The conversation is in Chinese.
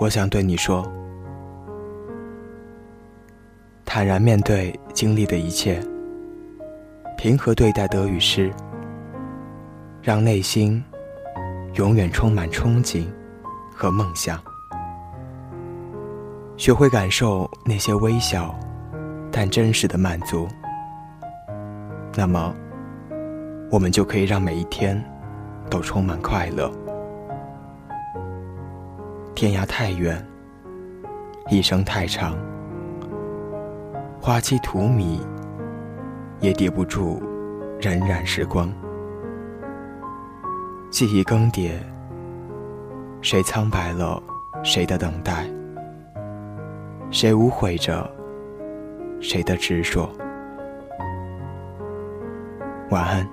我想对你说：坦然面对经历的一切，平和对待得与失，让内心永远充满憧憬和梦想。学会感受那些微小但真实的满足，那么，我们就可以让每一天都充满快乐。天涯太远，一生太长，花期荼蘼，也抵不住荏苒时光。记忆更迭，谁苍白了谁的等待？谁无悔着谁的执着？晚安。